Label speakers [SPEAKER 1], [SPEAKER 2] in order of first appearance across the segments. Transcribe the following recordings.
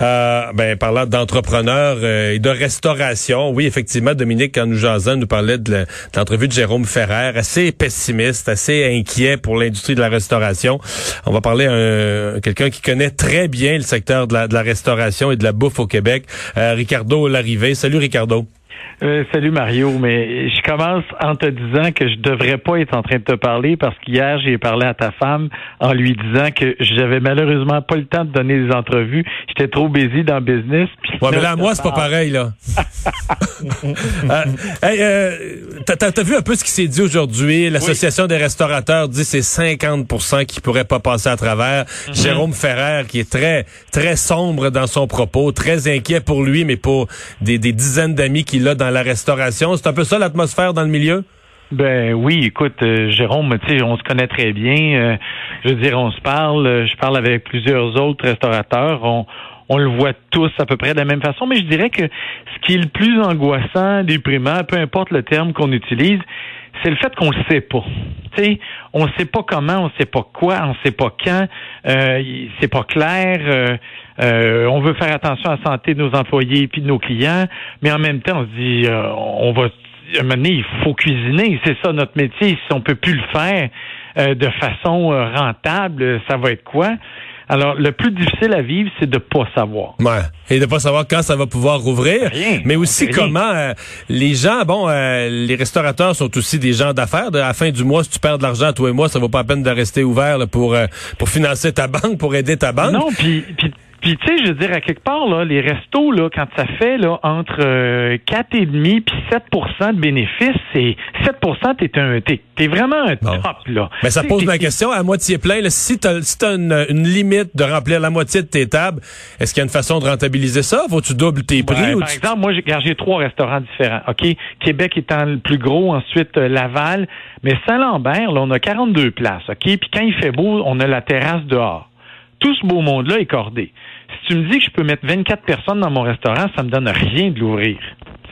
[SPEAKER 1] Euh, ben, parlant d'entrepreneurs euh, et de restauration, oui, effectivement, Dominique, quand nous parlait de l'entrevue de Jérôme Ferrer, assez pessimiste, assez inquiet pour l'industrie de la restauration. On va parler à quelqu'un qui connaît très bien le secteur de la, de la restauration et de la bouffe au Québec, euh, Ricardo Larrivée. Salut, Ricardo.
[SPEAKER 2] Euh, salut Mario, mais je commence en te disant que je devrais pas être en train de te parler parce qu'hier j'ai parlé à ta femme en lui disant que j'avais malheureusement pas le temps de donner des entrevues. J'étais trop busy dans le business.
[SPEAKER 1] Ouais, mais là, moi, c'est pas pareil, là. euh, hey, euh, t'as, as vu un peu ce qui s'est dit aujourd'hui? L'Association des restaurateurs dit c'est 50% qui pourraient pas passer à travers. Mm-hmm. Jérôme Ferrer, qui est très, très sombre dans son propos, très inquiet pour lui, mais pour des, des dizaines d'amis qu'il dans la restauration. C'est un peu ça l'atmosphère dans le milieu?
[SPEAKER 2] Ben oui, écoute, euh, Jérôme, tu sais, on se connaît très bien. Euh, je veux dire, on se parle. Euh, je parle avec plusieurs autres restaurateurs. On, on le voit tous à peu près de la même façon. Mais je dirais que ce qui est le plus angoissant, déprimant, peu importe le terme qu'on utilise, c'est le fait qu'on ne sait pas. On ne sait pas comment, on ne sait pas quoi, on ne sait pas quand. Euh, c'est pas clair. Euh, on veut faire attention à la santé de nos employés et de nos clients, mais en même temps, on se dit, euh, on va donné, il faut cuisiner, c'est ça notre métier. Si on peut plus le faire euh, de façon rentable, ça va être quoi? Alors, le plus difficile à vivre, c'est de pas savoir.
[SPEAKER 1] Ouais. Et de pas savoir quand ça va pouvoir rouvrir.
[SPEAKER 2] Rien.
[SPEAKER 1] Mais aussi comment les gens, bon, les restaurateurs sont aussi des gens d'affaires. À la fin du mois, si tu perds de l'argent toi et moi, ça vaut pas la peine de rester ouvert pour pour financer ta banque, pour aider ta banque.
[SPEAKER 2] Non, puis puis tu sais, je veux dire, à quelque part, là, les restos, là, quand ça fait là, entre euh, 4,5 puis 7% de bénéfices, c'est 7 t'es un t'es, es vraiment un top, là.
[SPEAKER 1] Mais ça pose ma question à moitié plein. Là, si tu as, une, limite de remplir la moitié de tes tables, est-ce qu'il y a une façon de rentabiliser ça? Faut-tu doubles tes prix?
[SPEAKER 2] par exemple, moi, j'ai trois restaurants différents. OK? Québec étant le plus gros, ensuite euh, Laval. Mais Saint-Lambert, là, on a 42 places. OK? Puis quand il fait beau, on a la terrasse dehors tout ce beau monde-là est cordé. Tu me dis que je peux mettre 24 personnes dans mon restaurant, ça me donne rien de l'ouvrir.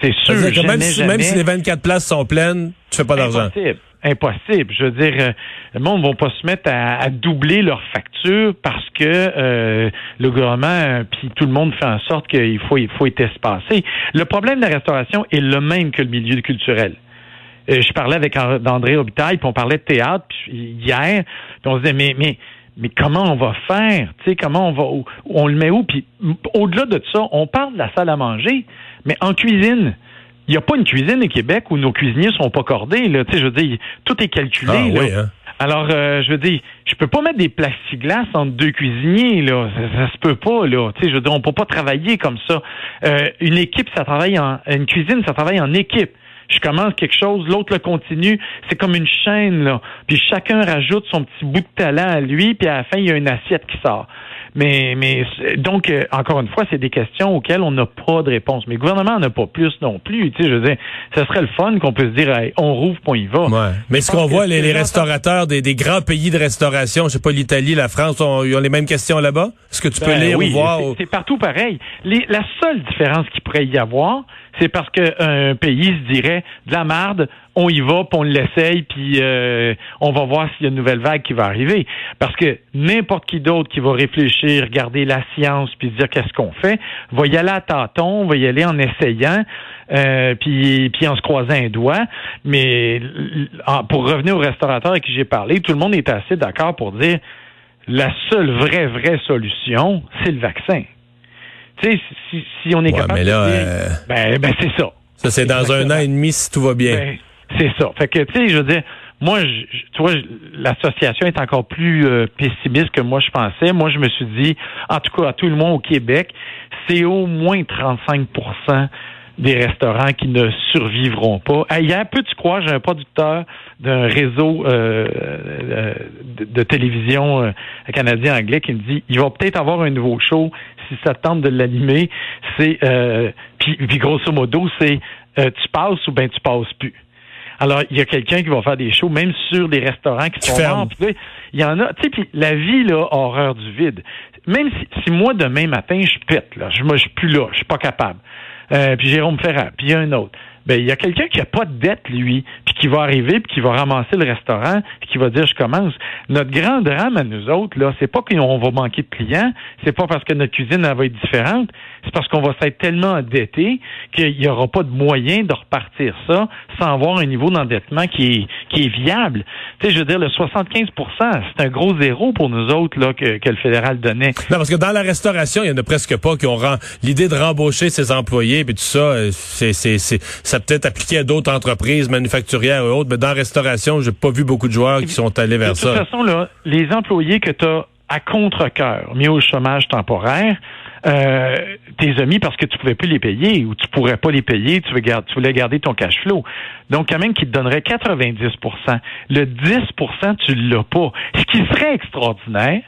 [SPEAKER 2] C'est sûr.
[SPEAKER 1] même, si, même si les 24 places sont pleines, tu fais pas d'argent.
[SPEAKER 2] Impossible. Impossible. Je veux dire, euh, le monde ne va pas se mettre à, doubler leurs factures parce que euh, le gouvernement euh, puis tout le monde fait en sorte qu'il faut il faut être espacé. Le problème de la restauration est le même que le milieu culturel. je parlais avec André Hobitaille, puis on parlait de théâtre puis hier, puis on se disait mais mais mais comment on va faire? Tu sais, comment on va, on le met où? Puis au-delà de ça, on parle de la salle à manger, mais en cuisine. Il n'y a pas une cuisine au Québec où nos cuisiniers sont pas cordés. Là. Tu sais, je veux dire, tout est calculé.
[SPEAKER 1] Ah, Oui, hein?
[SPEAKER 2] Alors, euh, je veux dire, je peux pas mettre des plexiglas entre deux cuisiniers, là. Ça, se peut pas, là. Tu sais, je veux dire, on peut pas travailler comme ça. Euh, une équipe, ça travaille en, une cuisine, ça travaille en équipe je commence quelque chose, l'autre le continue. C'est comme une chaîne, là. Puis chacun rajoute son petit bout de talent à lui, puis à la fin, il y a une assiette qui sort. Mais, mais donc, euh, encore une fois, c'est des questions auxquelles on n'a pas de réponse. Mais le gouvernement n'en a pas plus non plus. Tu sais, je veux dire, ce serait le fun qu'on puisse dire, on rouvre, point y va.
[SPEAKER 1] Ouais. Mais ce qu'on voit, les, restaurateurs des, des, grands pays de restauration, je sais pas, l'Italie, la France, ont, ils ont les mêmes questions là-bas? Est-ce que tu peux ben lire
[SPEAKER 2] ou
[SPEAKER 1] voir?
[SPEAKER 2] C'est partout pareil. la seule différence qu'il pourrait y avoir, c'est parce qu'un pays se dirait de la marde, on y va, puis on l'essaye, puis euh, on va voir s'il y a une nouvelle vague qui va arriver. Parce que n'importe qui d'autre qui va réfléchir, regarder la science, puis dire qu'est-ce qu'on fait, va y aller à tâtons, va y aller en essayant, euh, puis, puis en se croisant un doigt. Mais pour revenir au restaurateur avec qui j'ai parlé, tout le monde est assez d'accord pour dire la seule vraie, vraie solution, c'est le vaccin. Tu sais, si, si on est capable
[SPEAKER 1] mais
[SPEAKER 2] là,
[SPEAKER 1] de dire,
[SPEAKER 2] euh, ben, ben c'est ça.
[SPEAKER 1] Ça, c'est dans un an et demi si tout va bien.
[SPEAKER 2] Ben, c'est ça. Fait que, tu sais, je veux dire, moi, je, tu vois, l'association est encore plus euh, pessimiste que moi je pensais. Moi, je me suis dit, en tout cas, à tout le monde au Québec, c'est au moins 35% des restaurants qui ne survivront pas. Hier, peux-tu croire, j'ai un producteur d'un réseau euh, euh, de, télévision euh, canadien anglais qui me dit il va peut-être avoir un nouveau show si ça tente de l'animer. C'est puis, puis grosso modo, c'est tu passes ou ben tu passes plus. Alors, il y a quelqu'un qui va faire des shows, même sur des restaurants qui, sont morts. Il y en a, tu sais, puis la vie, là, horreur du vide. Même si, si moi, demain matin, je pète, là, je, je suis plus là, je suis pas capable. Euh, puis Jérôme Ferrand, puis il y a un autre. ben il y a quelqu'un qui a pas de dette lui, puis qui va arriver puis qui va ramasser le restaurant, puis qui va dire je commence. Notre grand drame à nous autres là, c'est pas qu'on va manquer de clients, c'est pas parce que notre cuisine elle va être différente, c'est parce qu'on va s'être tellement endetté qu'il y aura pas de moyen de repartir ça sans avoir un niveau d'endettement qui est qui est viable. Tu sais, je veux dire le 75% c'est un gros zéro pour nous autres là que, le fédéral donnait.
[SPEAKER 1] Non, parce que dans la restauration, il y en a presque pas qui ont l'idée de rembaucher ses employés puis tout ça, euh, c'est c'est ça peut-être appliqué à d'autres entreprises manufacturières et autres, mais dans la restauration, j'ai pas vu beaucoup de joueurs qui sont allés vers ça.
[SPEAKER 2] De toute façon, là, les employés que tu as à contre-cœur mis au chômage temporaire, euh, tes amis parce que tu pouvais plus les payer ou tu pourrais pas les payer, tu, veux garder, tu voulais garder ton cash flow. Donc, quand même, qui te donnerait 90% Le 10% tu l'as pas. Ce qui serait extraordinaire,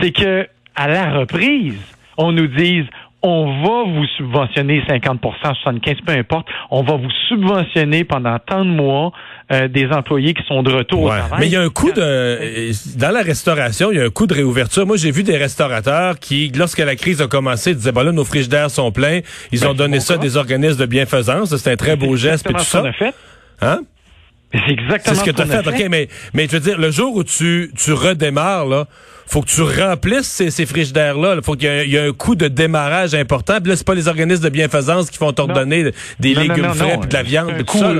[SPEAKER 2] c'est que à la reprise, on nous dise on va vous subventionner 50% 75% peu importe, on va vous subventionner pendant tant de mois euh, des employés qui sont de retour au travail.
[SPEAKER 1] Mais il y a un coût de dans la restauration, il y a un coût de réouverture. Moi, j'ai vu des restaurateurs qui lorsque la crise a commencé, disaient bah là nos frigidaires sont pleins, ils ont ben, donné ça à des organismes de bienfaisance, c'est un très beau geste et tout ça.
[SPEAKER 2] fait.
[SPEAKER 1] Hein?
[SPEAKER 2] C'est exactement
[SPEAKER 1] ce que tu as fait. OK, mais mais je veux dire le jour où tu tu redémarres là, faut que tu remplisses ces, ces frigidaires-là. Il faut qu'il y, ait un coût de démarrage important. Puis là, c'est pas les organismes de bienfaisance qui vont t'ordonner des légumes frais puis de la viande tout ça.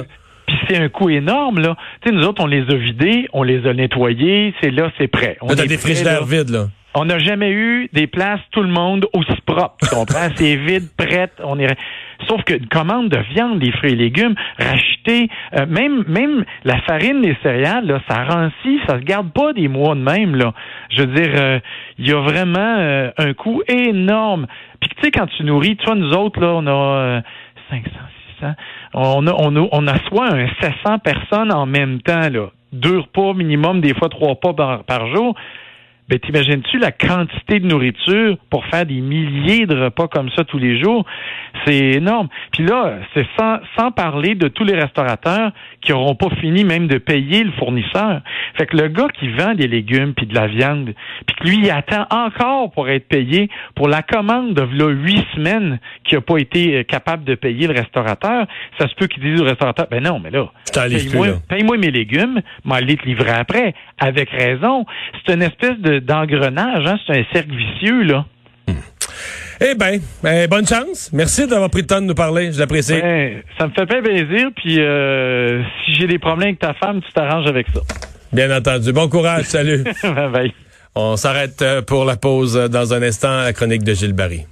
[SPEAKER 2] Puis c'est un coût énorme, là. Tu sais, nous autres, on les a vidés, on les a nettoyés, c'est là, c'est prêt. On
[SPEAKER 1] a des frigidaires vides, là.
[SPEAKER 2] On n'a jamais eu des places, tout le monde, aussi propre. Tu comprends? c'est vide, prête. On est... Sauf qu'une commande de viande, des fruits et légumes, racheter, euh, même même la farine, les céréales, là, ça rancit, ça se garde pas des mois de même. Là. Je veux dire, euh, il y a vraiment euh, un coût énorme. Puis tu sais, quand tu nourris, toi, nous autres, là, on a 500, 600, on a, on a, on a soit un 700 personnes en même temps, là. Deux repas minimum, des fois trois pas par jour. Ben, t'imagines-tu la quantité de nourriture pour faire des milliers de repas comme ça tous les jours? C'est énorme. Puis là, c'est sans, sans parler de tous les restaurateurs qui n'auront pas fini même de payer le fournisseur. Fait que le gars qui vend des légumes puis de la viande, puis que lui, il attend encore pour être payé pour la commande de là, huit semaines qui n'a pas été euh, capable de payer le restaurateur, ça se peut qu'il dise au restaurateur, ben non, mais là, paye-moi mes légumes, m'aller te livrer après. Avec raison. C'est une espèce de d'engrenage, hein? c'est un cercle vicieux, là. Hmm.
[SPEAKER 1] Eh bien, ben, bonne chance. Merci d'avoir pris le temps de nous parler. Je l'apprécie.
[SPEAKER 2] Ben, ça me fait pas plaisir. Puis euh, si j'ai des problèmes avec ta femme, tu t'arranges avec ça.
[SPEAKER 1] Bien entendu. Bon courage. Salut.
[SPEAKER 2] bye bye.
[SPEAKER 1] On s'arrête euh, pour la pause dans un instant. La chronique de Gilles Barry.